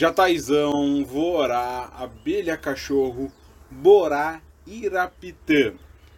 Jataizão, Vorá, Abelha Cachorro, Borá, Irapitã.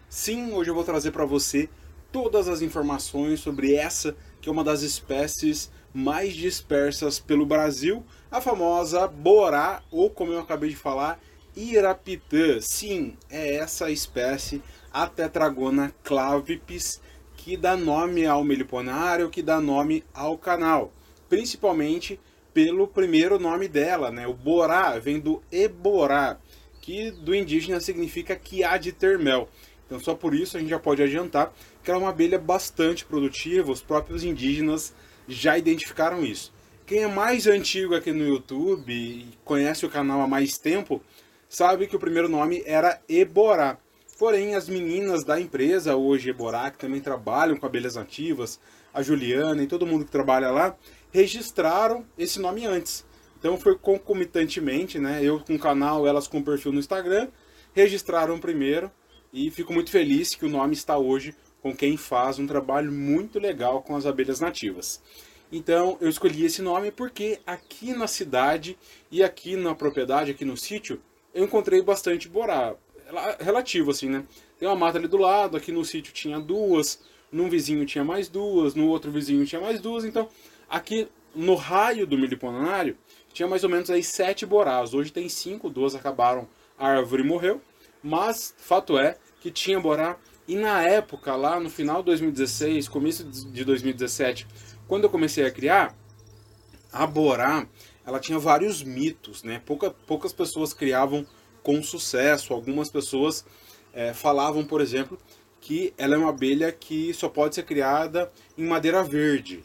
Sim, hoje eu vou trazer para você todas as informações sobre essa que é uma das espécies mais dispersas pelo Brasil, a famosa Borá, ou como eu acabei de falar, Irapitã. Sim, é essa espécie, a Tetragona clavipes, que dá nome ao meliponário, que dá nome ao canal. Principalmente pelo primeiro nome dela, né? O Borá vem do Eborá, que do indígena significa que há de ter mel. Então só por isso a gente já pode adiantar que ela é uma abelha bastante produtiva, os próprios indígenas já identificaram isso. Quem é mais antigo aqui no YouTube e conhece o canal há mais tempo, sabe que o primeiro nome era Eborá. Porém, as meninas da empresa, hoje Eborá, que também trabalham com abelhas nativas, a Juliana e todo mundo que trabalha lá, registraram esse nome antes. Então foi concomitantemente, né? Eu com o canal, elas com o perfil no Instagram, registraram primeiro e fico muito feliz que o nome está hoje com quem faz um trabalho muito legal com as abelhas nativas. Então eu escolhi esse nome porque aqui na cidade e aqui na propriedade, aqui no sítio, eu encontrei bastante borá. Relativo assim, né? Tem uma mata ali do lado, aqui no sítio tinha duas, num vizinho tinha mais duas, no outro vizinho tinha mais duas, então Aqui no raio do miliponário tinha mais ou menos aí sete borás. Hoje tem cinco, duas acabaram, a árvore morreu. Mas fato é que tinha borá. E na época, lá no final de 2016, começo de 2017, quando eu comecei a criar, a borá, ela tinha vários mitos, né? Pouca, poucas pessoas criavam com sucesso. Algumas pessoas é, falavam, por exemplo, que ela é uma abelha que só pode ser criada em madeira verde.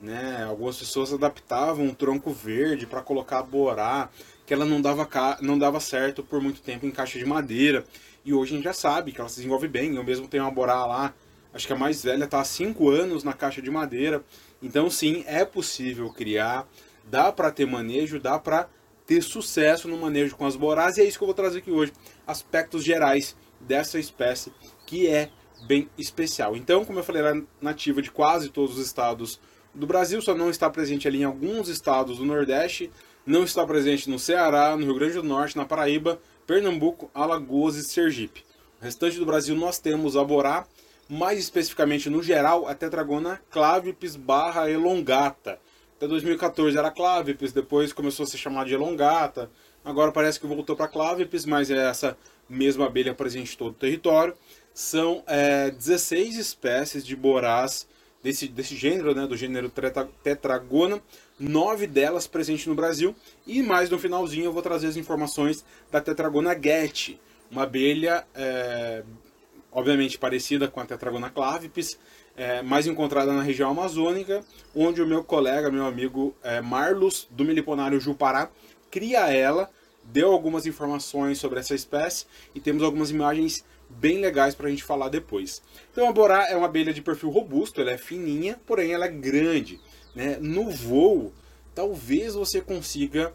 Né? Algumas pessoas adaptavam um tronco verde para colocar borá, que ela não dava, não dava certo por muito tempo em caixa de madeira. E hoje a gente já sabe que ela se desenvolve bem. Eu mesmo tenho uma borá lá, acho que a mais velha está há 5 anos na caixa de madeira. Então sim, é possível criar, dá para ter manejo, dá para ter sucesso no manejo com as borás. E é isso que eu vou trazer aqui hoje, aspectos gerais dessa espécie que é bem especial. Então, como eu falei, ela é nativa de quase todos os estados do Brasil, só não está presente ali em alguns estados do Nordeste, não está presente no Ceará, no Rio Grande do Norte, na Paraíba, Pernambuco, Alagoas e Sergipe. O restante do Brasil nós temos a Borá, mais especificamente no geral, a tetragona clavipes barra elongata. Até 2014 era clavipes, depois começou a ser chamada de elongata, agora parece que voltou para clavipes, mas é essa mesma abelha presente em todo o território. São é, 16 espécies de borás desse, desse gênero, né, do gênero tetragona, nove delas presentes no Brasil, e mais no finalzinho eu vou trazer as informações da tetragona Getty, uma abelha é, obviamente parecida com a tetragona clavipes, é, mais encontrada na região amazônica, onde o meu colega, meu amigo é, Marlos, do Meliponário Jupará, cria ela, deu algumas informações sobre essa espécie e temos algumas imagens bem legais para a gente falar depois. Então a Borá é uma abelha de perfil robusto, ela é fininha, porém ela é grande. Né? No voo, talvez você consiga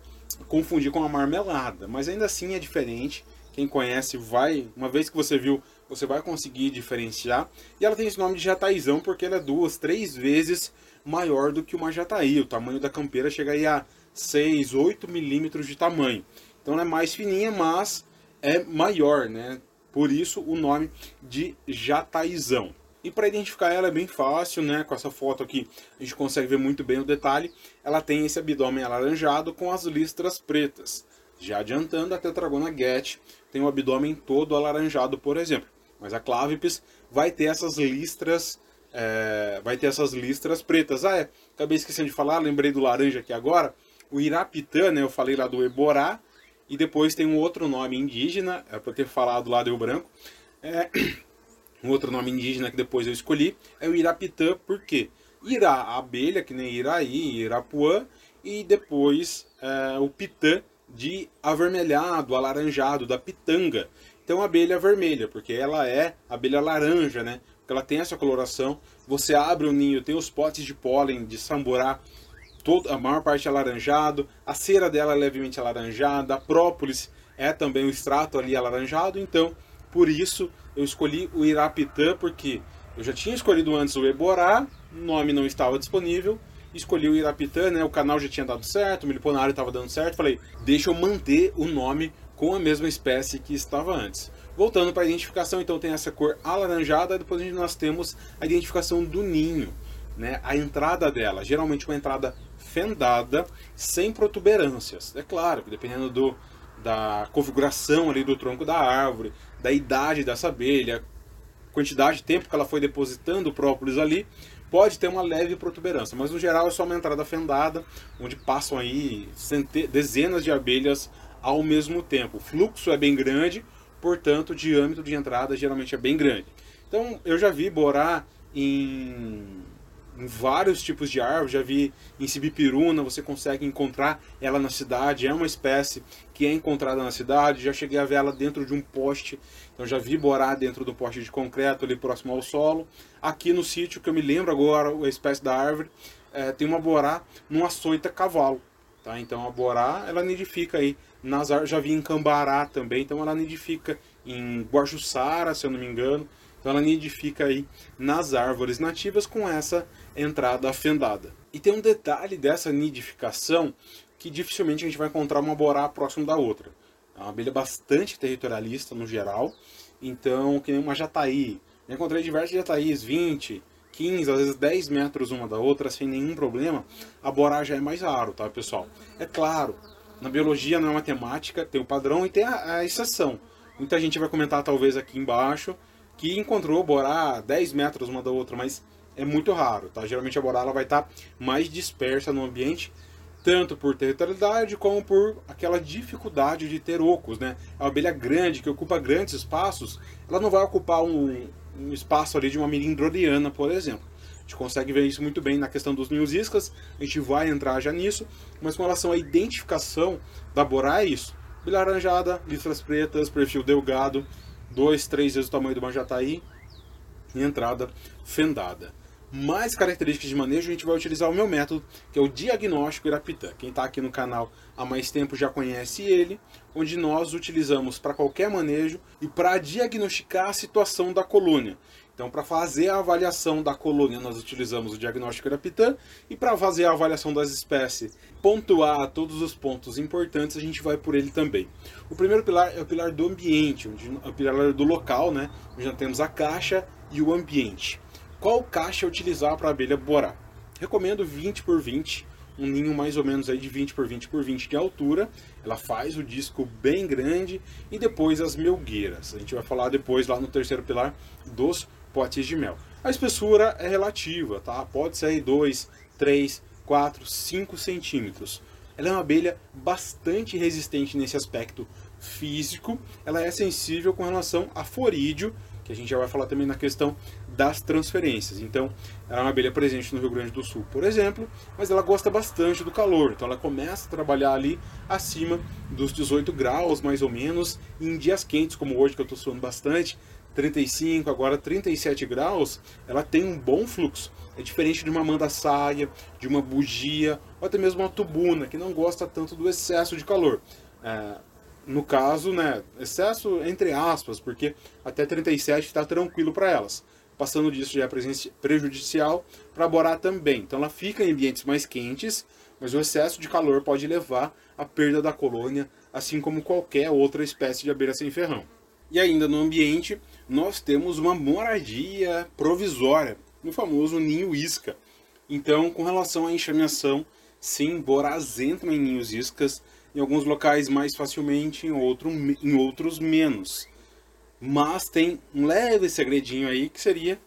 confundir com a marmelada, mas ainda assim é diferente. Quem conhece vai, uma vez que você viu, você vai conseguir diferenciar. E ela tem esse nome de jataizão porque ela é duas, três vezes maior do que uma jataí. O tamanho da campeira chega aí a 6, 8 milímetros de tamanho. Então ela é mais fininha, mas é maior, né? Por isso o nome de jataizão. E para identificar ela é bem fácil, né? Com essa foto aqui a gente consegue ver muito bem o detalhe. Ela tem esse abdômen alaranjado com as listras pretas. Já adiantando, a tetragona Get tem o abdômen todo alaranjado, por exemplo. Mas a clavipes vai ter essas listras, é, vai ter essas listras pretas. Ah, é, acabei esquecendo de falar, lembrei do laranja aqui agora. O Irapitã, né? Eu falei lá do Eborá, e depois tem um outro nome indígena, é para ter falado lá deu branco. É, um outro nome indígena que depois eu escolhi é o Irapitã, por quê? Irá, abelha, que nem Iraí, Irapuã, e depois é, o pitã de avermelhado, alaranjado, da pitanga. Então abelha vermelha, porque ela é abelha laranja, né? Porque ela tem essa coloração. Você abre o ninho, tem os potes de pólen de samburá a maior parte é alaranjado, a cera dela é levemente alaranjada, a própolis é também o extrato ali alaranjado, então por isso eu escolhi o Irapitã, porque eu já tinha escolhido antes o Eborá, o nome não estava disponível, escolhi o Irapitã, né? O canal já tinha dado certo, o miliponário estava dando certo. Falei, deixa eu manter o nome com a mesma espécie que estava antes. Voltando para a identificação, então tem essa cor alaranjada, depois nós temos a identificação do ninho, né? A entrada dela, geralmente uma entrada fendada, sem protuberâncias. É claro que dependendo do, da configuração ali do tronco da árvore, da idade dessa abelha, quantidade de tempo que ela foi depositando o própolis ali, pode ter uma leve protuberância, mas no geral é só uma entrada fendada, onde passam aí dezenas de abelhas ao mesmo tempo. O fluxo é bem grande, portanto o diâmetro de entrada geralmente é bem grande. Então eu já vi borar em em vários tipos de árvores, já vi em Sibipiruna, você consegue encontrar ela na cidade, é uma espécie que é encontrada na cidade, já cheguei a ver ela dentro de um poste, então já vi borar dentro do poste de concreto ali próximo ao solo. Aqui no sítio, que eu me lembro agora, a espécie da árvore, é, tem uma borá numa açoita cavalo, tá? Então a borá, ela nidifica aí nas já vi em Cambará também, então ela nidifica em Guajuçara, se eu não me engano, então ela nidifica aí nas árvores nativas com essa entrada fendada. E tem um detalhe dessa nidificação que dificilmente a gente vai encontrar uma borá próximo da outra. É uma abelha bastante territorialista no geral, então que nem uma jataí. Eu encontrei diversos jataís, 20, 15, às vezes 10 metros uma da outra, sem nenhum problema. A borá já é mais raro, tá pessoal? É claro, na biologia não é matemática, tem o padrão e tem a, a exceção. Muita gente vai comentar talvez aqui embaixo que encontrou borá 10 metros uma da outra, mas é muito raro, tá? Geralmente a borá ela vai estar tá mais dispersa no ambiente, tanto por territorialidade como por aquela dificuldade de ter ocos, né? A abelha grande, que ocupa grandes espaços, ela não vai ocupar um, um espaço ali de uma mirindroriana, por exemplo. A gente consegue ver isso muito bem na questão dos ninhos iscas, a gente vai entrar já nisso, mas com relação à identificação da borá é isso. Bilha laranjada, listras pretas, perfil delgado, dois, três vezes o tamanho do manjataí e entrada fendada. Mais características de manejo, a gente vai utilizar o meu método, que é o diagnóstico Irapitã. Quem está aqui no canal há mais tempo já conhece ele, onde nós utilizamos para qualquer manejo e para diagnosticar a situação da colônia. Então, para fazer a avaliação da colônia, nós utilizamos o diagnóstico Irapitã e para fazer a avaliação das espécies, pontuar todos os pontos importantes, a gente vai por ele também. O primeiro pilar é o pilar do ambiente, onde, é o pilar do local, né? onde nós temos a caixa e o ambiente. Qual caixa utilizar para a abelha borar? Recomendo 20 por 20, um ninho mais ou menos aí de 20 por 20 por 20 de altura. Ela faz o disco bem grande e depois as melgueiras. A gente vai falar depois lá no terceiro pilar dos potes de mel. A espessura é relativa, tá? Pode ser 2, 3, 4, 5 centímetros. Ela é uma abelha bastante resistente nesse aspecto físico. Ela é sensível com relação a forídeo, que a gente já vai falar também na questão das transferências. Então, ela é uma abelha presente no Rio Grande do Sul, por exemplo, mas ela gosta bastante do calor. Então, ela começa a trabalhar ali acima dos 18 graus, mais ou menos, em dias quentes, como hoje que eu estou suando bastante, 35, agora 37 graus, ela tem um bom fluxo. É diferente de uma manda saia, de uma bugia, ou até mesmo uma tubuna, que não gosta tanto do excesso de calor. É, no caso, né, excesso entre aspas, porque até 37 está tranquilo para elas. Passando disso já é prejudicial para borá também. Então ela fica em ambientes mais quentes, mas o excesso de calor pode levar à perda da colônia, assim como qualquer outra espécie de abelha sem ferrão. E ainda no ambiente, nós temos uma moradia provisória, no famoso ninho isca. Então, com relação à enxameação, sim, borás entram em ninhos iscas, em alguns locais mais facilmente, em, outro, em outros menos. Mas tem um leve segredinho aí que seria,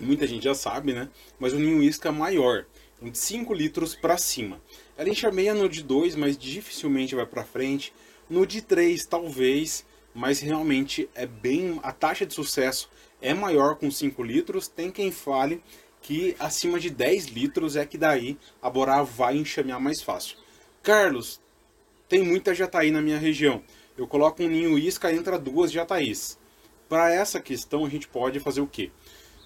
muita gente já sabe, né? Mas o ninho isca maior, de 5 litros para cima. Ela enxameia no de 2, mas dificilmente vai para frente. No de 3, talvez, mas realmente é bem. A taxa de sucesso é maior com 5 litros. Tem quem fale que acima de 10 litros é que daí a Borá vai enxamear mais fácil. Carlos, tem muita jataí na minha região. Eu coloco um ninho isca, entra duas jataís. Para essa questão, a gente pode fazer o quê?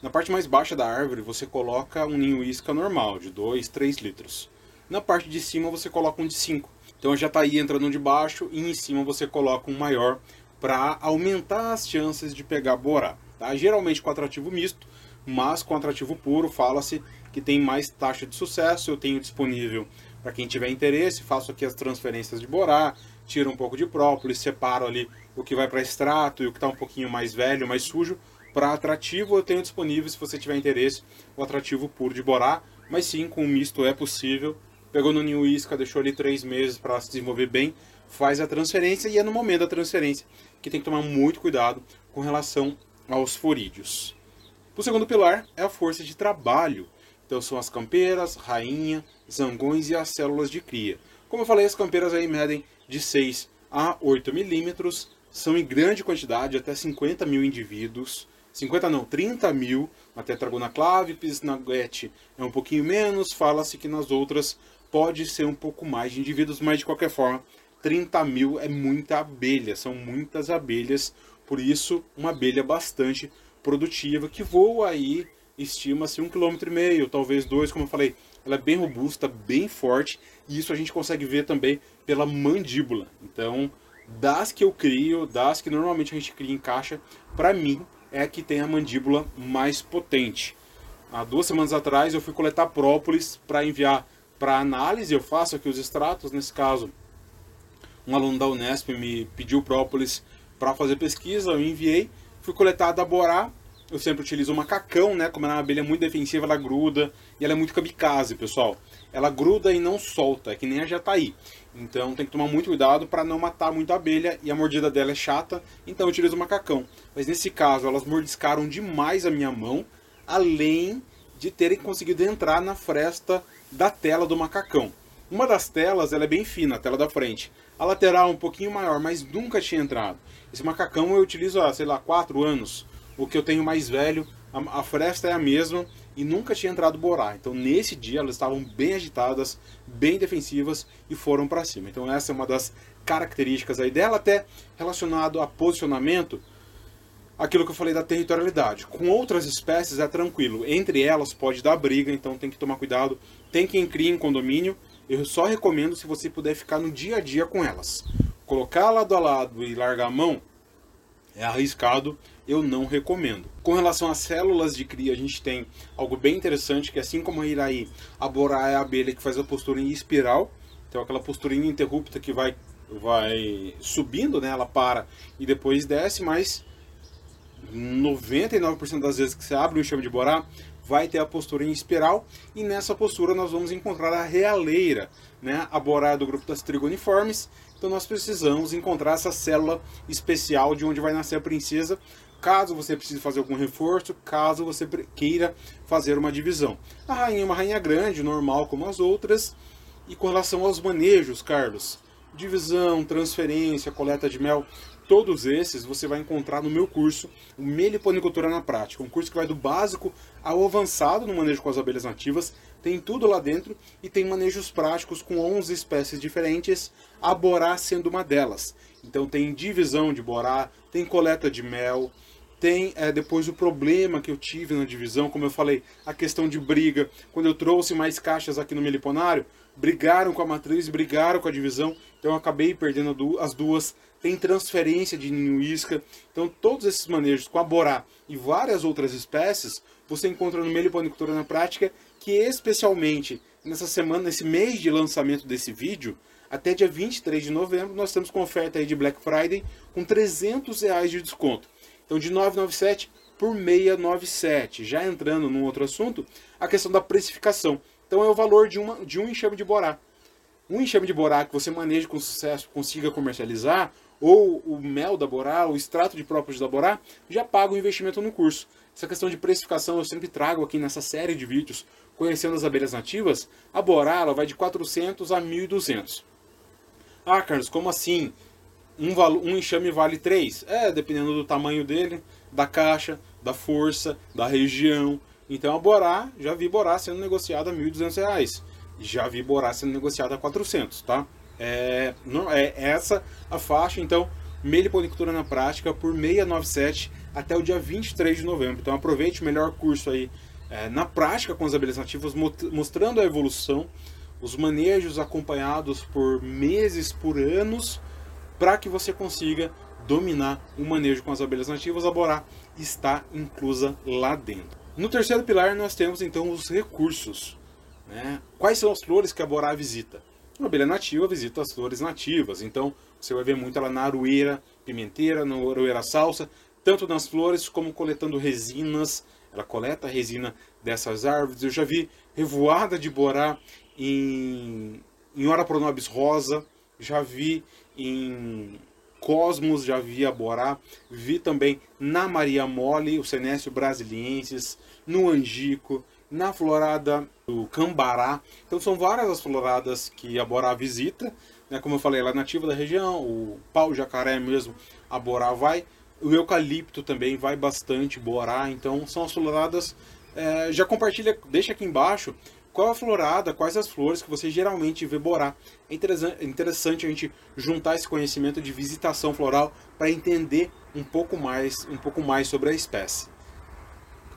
Na parte mais baixa da árvore, você coloca um ninho isca normal, de 2, 3 litros. Na parte de cima, você coloca um de 5. Então a jataí entra no de baixo e em cima você coloca um maior para aumentar as chances de pegar borá. Tá? Geralmente com atrativo misto, mas com atrativo puro, fala-se que tem mais taxa de sucesso. Eu tenho disponível para quem tiver interesse. Faço aqui as transferências de borá, tiro um pouco de própolis, separo ali o que vai para extrato e o que está um pouquinho mais velho, mais sujo. Para atrativo eu tenho disponível, se você tiver interesse, o atrativo puro de borá. Mas sim, com o misto é possível. Pegou no New Isca, deixou ali três meses para se desenvolver bem, faz a transferência e é no momento da transferência que tem que tomar muito cuidado com relação aos forídeos. O segundo pilar é a força de trabalho. Então são as campeiras, rainha, zangões e as células de cria. Como eu falei, as campeiras aí medem de 6 a 8 milímetros, são em grande quantidade, até 50 mil indivíduos. 50 não, 30 mil na tetragona clavipes, na é um pouquinho menos, fala-se que nas outras pode ser um pouco mais de indivíduos, mas de qualquer forma, 30 mil é muita abelha, são muitas abelhas, por isso uma abelha bastante produtiva que voa aí, estima-se um quilômetro e meio, talvez dois, como eu falei, ela é bem robusta, bem forte, e isso a gente consegue ver também pela mandíbula. Então, das que eu crio, das que normalmente a gente cria em caixa, para mim é a que tem a mandíbula mais potente. Há duas semanas atrás eu fui coletar própolis para enviar para análise, eu faço aqui os extratos, nesse caso um aluno da Unesp me pediu própolis para fazer pesquisa, eu enviei, fui coletar da Borá, eu sempre utilizo o macacão, né? Como ela é uma abelha muito defensiva, ela gruda e ela é muito kamikaze, pessoal. Ela gruda e não solta, é que nem a jataí. Então tem que tomar muito cuidado para não matar muito a abelha e a mordida dela é chata, então eu utilizo o macacão. Mas nesse caso, elas mordiscaram demais a minha mão, além de terem conseguido entrar na fresta da tela do macacão. Uma das telas ela é bem fina, a tela da frente. A lateral é um pouquinho maior, mas nunca tinha entrado. Esse macacão eu utilizo há, sei lá, 4 anos. O que eu tenho mais velho, a, a fresta é a mesma e nunca tinha entrado borá. Então nesse dia elas estavam bem agitadas, bem defensivas e foram para cima. Então essa é uma das características aí dela, até relacionado a posicionamento, aquilo que eu falei da territorialidade. Com outras espécies é tranquilo, entre elas pode dar briga, então tem que tomar cuidado. Tem quem cria em condomínio, eu só recomendo se você puder ficar no dia a dia com elas. Colocar lado a lado e largar a mão é arriscado, eu não recomendo. Com relação às células de cria, a gente tem algo bem interessante, que assim como a Iraí, a Borá é a abelha que faz a postura em espiral, então aquela postura ininterrupta que vai, vai subindo, né, ela para e depois desce, mas 99% das vezes que você abre um enxame de Borá, vai ter a postura em espiral e nessa postura nós vamos encontrar a realeira, né, a borá do grupo das trigoniformes. Então nós precisamos encontrar essa célula especial de onde vai nascer a princesa, caso você precise fazer algum reforço, caso você queira fazer uma divisão. A rainha é uma rainha grande, normal como as outras. E com relação aos manejos, Carlos, divisão, transferência, coleta de mel, Todos esses você vai encontrar no meu curso, o Meliponicultura na Prática, um curso que vai do básico ao avançado no manejo com as abelhas nativas, tem tudo lá dentro e tem manejos práticos com 11 espécies diferentes, a borá sendo uma delas. Então tem divisão de borá, tem coleta de mel, tem é, depois o problema que eu tive na divisão, como eu falei, a questão de briga. Quando eu trouxe mais caixas aqui no Meliponário, brigaram com a matriz, brigaram com a divisão, então eu acabei perdendo as duas tem transferência de ninho isca. Então, todos esses manejos com a borá e várias outras espécies, você encontra no Meliponicultura na Prática, que especialmente nessa semana, nesse mês de lançamento desse vídeo, até dia 23 de novembro, nós temos com oferta aí de Black Friday com 300 reais de desconto. Então, de 997 por 697. Já entrando num outro assunto, a questão da precificação. Então, é o valor de, uma, de um enxame de borá. Um enxame de borá que você maneje com sucesso, consiga comercializar, ou o mel da Borá, o extrato de próprios da Borá, já paga o investimento no curso. Essa questão de precificação eu sempre trago aqui nessa série de vídeos, conhecendo as abelhas nativas. A Borá ela vai de 400 a 1.200. Ah, Carlos, como assim? Um, um enxame vale 3? É, dependendo do tamanho dele, da caixa, da força, da região. Então a Borá, já vi Borá sendo negociada a 1.200 reais. Já vi Borá sendo negociada a 400, tá? É, não, é essa a faixa, então, Meliponicultura na Prática por 697 até o dia 23 de novembro. Então aproveite o melhor curso aí é, na prática com as abelhas nativas, mostrando a evolução, os manejos acompanhados por meses, por anos, para que você consiga dominar o manejo com as abelhas nativas. A Borá está inclusa lá dentro. No terceiro pilar nós temos então os recursos. Né? Quais são as flores que a Borá visita? Uma abelha nativa visita as flores nativas, então você vai ver muito ela na aroeira pimenteira, na aroeira salsa, tanto nas flores como coletando resinas. Ela coleta a resina dessas árvores. Eu já vi revoada de borá em, em Ora Pronobis rosa, já vi em Cosmos, já vi a borá, vi também na Maria Mole, o Senécio brasiliensis, no Angico, na florada do Cambará. Então são várias as floradas que a Borá visita. Né? Como eu falei, ela é nativa da região, o pau-jacaré mesmo, a Borá vai. O eucalipto também vai bastante, Borá. Então são as floradas. É, já compartilha, deixa aqui embaixo qual a florada, quais as flores que você geralmente vê Borá. É interessante a gente juntar esse conhecimento de visitação floral para entender um pouco mais, um pouco mais sobre a espécie.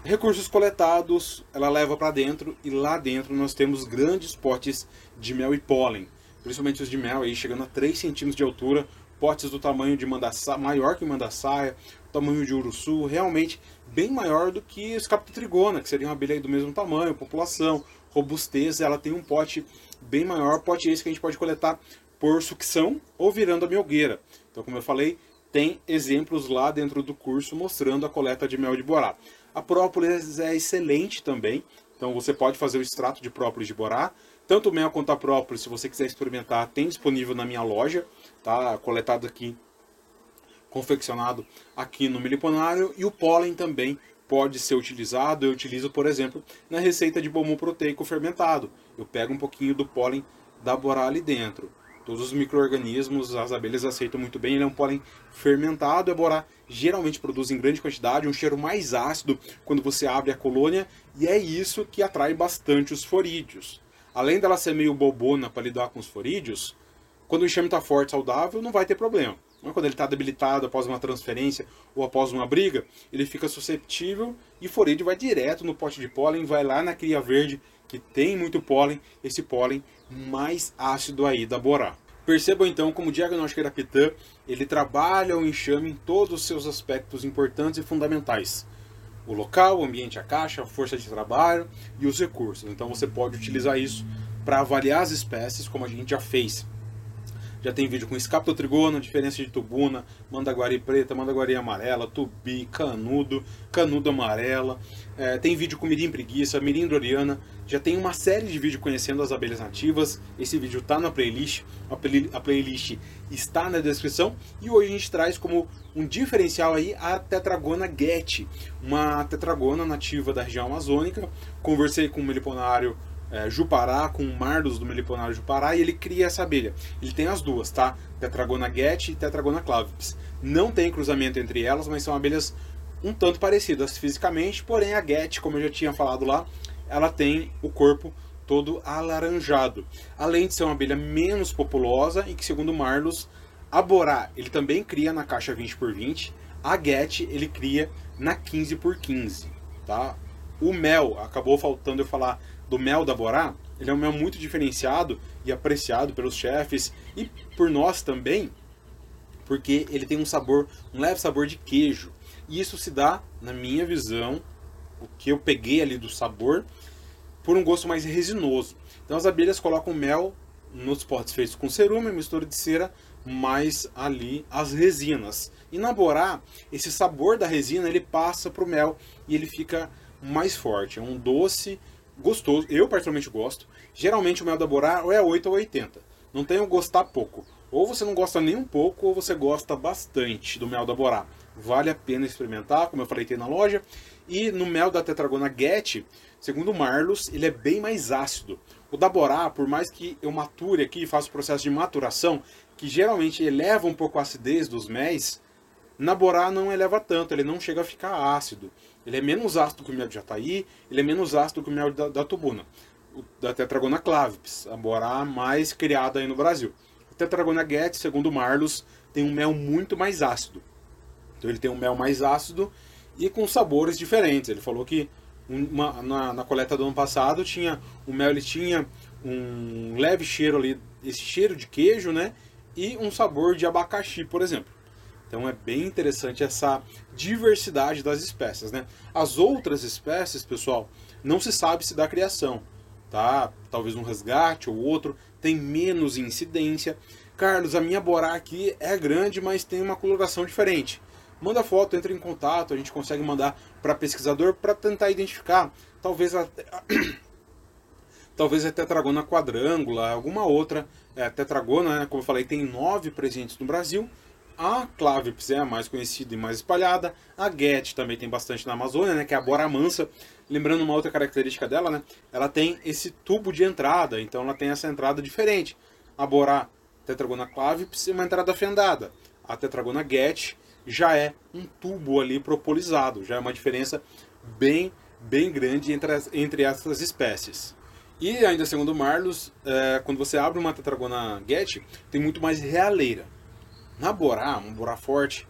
Recursos coletados, ela leva para dentro e lá dentro nós temos grandes potes de mel e pólen, principalmente os de mel aí chegando a 3 centímetros de altura, potes do tamanho de mandaçá, maior que mandaçaia, tamanho de uruçu, realmente bem maior do que os captotrigona, que seria uma abelha do mesmo tamanho, população, robustez, ela tem um pote bem maior, pote esse que a gente pode coletar por sucção ou virando a melgueira. Então, como eu falei, tem exemplos lá dentro do curso mostrando a coleta de mel de borá. A própolis é excelente também, então você pode fazer o extrato de própolis de borá. Tanto o mel quanto a própolis, se você quiser experimentar, tem disponível na minha loja, tá? Coletado aqui, confeccionado aqui no miliponário. E o pólen também pode ser utilizado. Eu utilizo, por exemplo, na receita de bombom proteico fermentado. Eu pego um pouquinho do pólen da borá ali dentro. Todos os micro-organismos, as abelhas aceitam muito bem. Ele é um pólen fermentado. A borá geralmente produz em grande quantidade, um cheiro mais ácido quando você abre a colônia. E é isso que atrai bastante os forídeos. Além dela ser meio bobona para lidar com os forídeos, quando o enxame está forte, saudável, não vai ter problema. Mas quando ele está debilitado após uma transferência ou após uma briga, ele fica susceptível e o forídeo vai direto no pote de pólen, vai lá na cria verde que tem muito pólen, esse pólen mais ácido aí da borá. Percebam então como o diagnóstico da Pitã, ele trabalha o enxame em todos os seus aspectos importantes e fundamentais. O local, o ambiente, a caixa, a força de trabalho e os recursos. Então você pode utilizar isso para avaliar as espécies, como a gente já fez já tem vídeo com escaptotrigona, diferença de tubuna, mandaguari preta, mandaguari amarela, tubi, canudo, canudo amarela. É, tem vídeo com mirim preguiça, mirim doriana. Já tem uma série de vídeos conhecendo as abelhas nativas. Esse vídeo está na playlist. A, play, a playlist está na descrição. E hoje a gente traz como um diferencial aí a tetragona Get, uma tetragona nativa da região amazônica. Conversei com o meliponário é, Jupará com Mardos do Meliponário Jupará e ele cria essa abelha. Ele tem as duas, tá? Tetragona Get e Tetragona clavips. Não tem cruzamento entre elas, mas são abelhas um tanto parecidas fisicamente, porém a Get, como eu já tinha falado lá, ela tem o corpo todo alaranjado. Além de ser uma abelha menos populosa e que, segundo Marlos, a Borá ele também cria na caixa 20 por 20, a Get ele cria na 15 por 15, tá? O mel, acabou faltando eu falar do mel da Borá, ele é um mel muito diferenciado e apreciado pelos chefes e por nós também, porque ele tem um sabor, um leve sabor de queijo. E isso se dá, na minha visão, o que eu peguei ali do sabor, por um gosto mais resinoso. Então as abelhas colocam mel nos potes feitos com cerume, mistura de cera, mais ali as resinas. E na borá, esse sabor da resina ele passa para o mel e ele fica mais forte. É um doce gostoso, eu particularmente gosto. Geralmente o mel da Borá é 8 ou 80. Não tem o gostar pouco. Ou você não gosta nem um pouco, ou você gosta bastante do mel da Borá. Vale a pena experimentar, como eu falei, tem na loja. E no mel da Tetragona Get, segundo o Marlos, ele é bem mais ácido. O da Borá, por mais que eu mature aqui, faça o processo de maturação, que geralmente eleva um pouco a acidez dos méis, na Borá não eleva tanto, ele não chega a ficar ácido. Ele é menos ácido que o mel de jataí, ele é menos ácido que o mel da, da tubuna, o, da Tetragona clavips, a borá mais criada aí no Brasil. A Tetragona Get, segundo Marlos, tem um mel muito mais ácido. Então ele tem um mel mais ácido e com sabores diferentes. Ele falou que uma, na, na, coleta do ano passado tinha o mel ele tinha um leve cheiro ali, esse cheiro de queijo, né? E um sabor de abacaxi, por exemplo. Então é bem interessante essa diversidade das espécies, né? As outras espécies, pessoal, não se sabe se dá criação, tá? Talvez um resgate ou outro, tem menos incidência. Carlos, a minha borá aqui é grande, mas tem uma coloração diferente. Manda foto, entra em contato, a gente consegue mandar para pesquisador para tentar identificar, talvez a, talvez a tetragona quadrângula, alguma outra é, tetragona, né? como eu falei, tem nove presentes no Brasil. A Clavips é a mais conhecida e mais espalhada. A Get também tem bastante na Amazônia, né? que é a bora mansa. Lembrando uma outra característica dela, né? ela tem esse tubo de entrada, então ela tem essa entrada diferente. A Borá Tetragona Clavips é uma entrada fendada. A Tetragona Get já é um tubo ali propolizado, já é uma diferença bem, bem grande entre, as, entre essas espécies. E ainda segundo Marlos, é, quando você abre uma Tetragona Get, tem muito mais realeira. Na Borá, um Borá forte,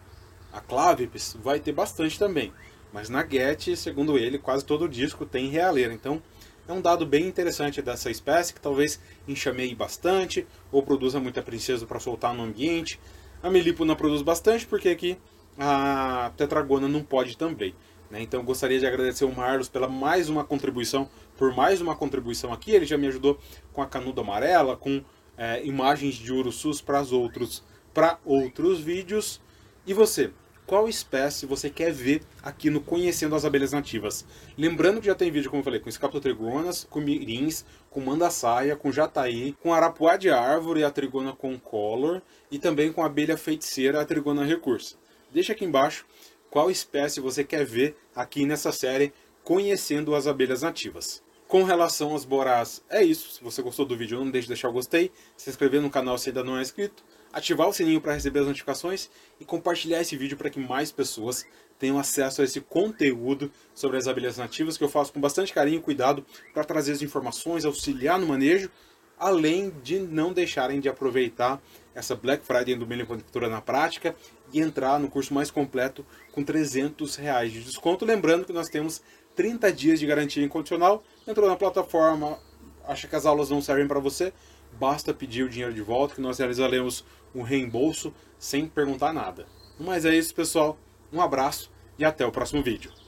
a Clavips vai ter bastante também. Mas na Get, segundo ele, quase todo disco tem realeira. Então é um dado bem interessante dessa espécie que talvez enxameie bastante ou produza muita princesa para soltar no ambiente. A melipona produz bastante porque aqui a tetragona não pode também. Né? Então gostaria de agradecer o Marlos pela mais uma contribuição, por mais uma contribuição aqui. Ele já me ajudou com a canuda amarela, com é, imagens de urussus para outros para outros vídeos. E você, qual espécie você quer ver aqui no Conhecendo as Abelhas Nativas? Lembrando que já tem vídeo, como eu falei, com escaptotrigonas, com mirins, com manda-saia, com jataí, com arapuá de árvore, a trigona com color e também com abelha feiticeira, a trigona recurso. Deixa aqui embaixo qual espécie você quer ver aqui nessa série Conhecendo as Abelhas Nativas. Com relação às borás, é isso. Se você gostou do vídeo, não deixe de deixar o gostei, se inscrever no canal se ainda não é inscrito, ativar o sininho para receber as notificações e compartilhar esse vídeo para que mais pessoas tenham acesso a esse conteúdo sobre as abelhas nativas que eu faço com bastante carinho e cuidado para trazer as informações, auxiliar no manejo, além de não deixarem de aproveitar essa Black Friday do Meliponicultura na prática e entrar no curso mais completo com 300 reais de desconto. Lembrando que nós temos 30 dias de garantia incondicional. Entrou na plataforma, acha que as aulas não servem para você, basta pedir o dinheiro de volta que nós realizaremos um reembolso sem perguntar nada. Mas é isso, pessoal. Um abraço e até o próximo vídeo.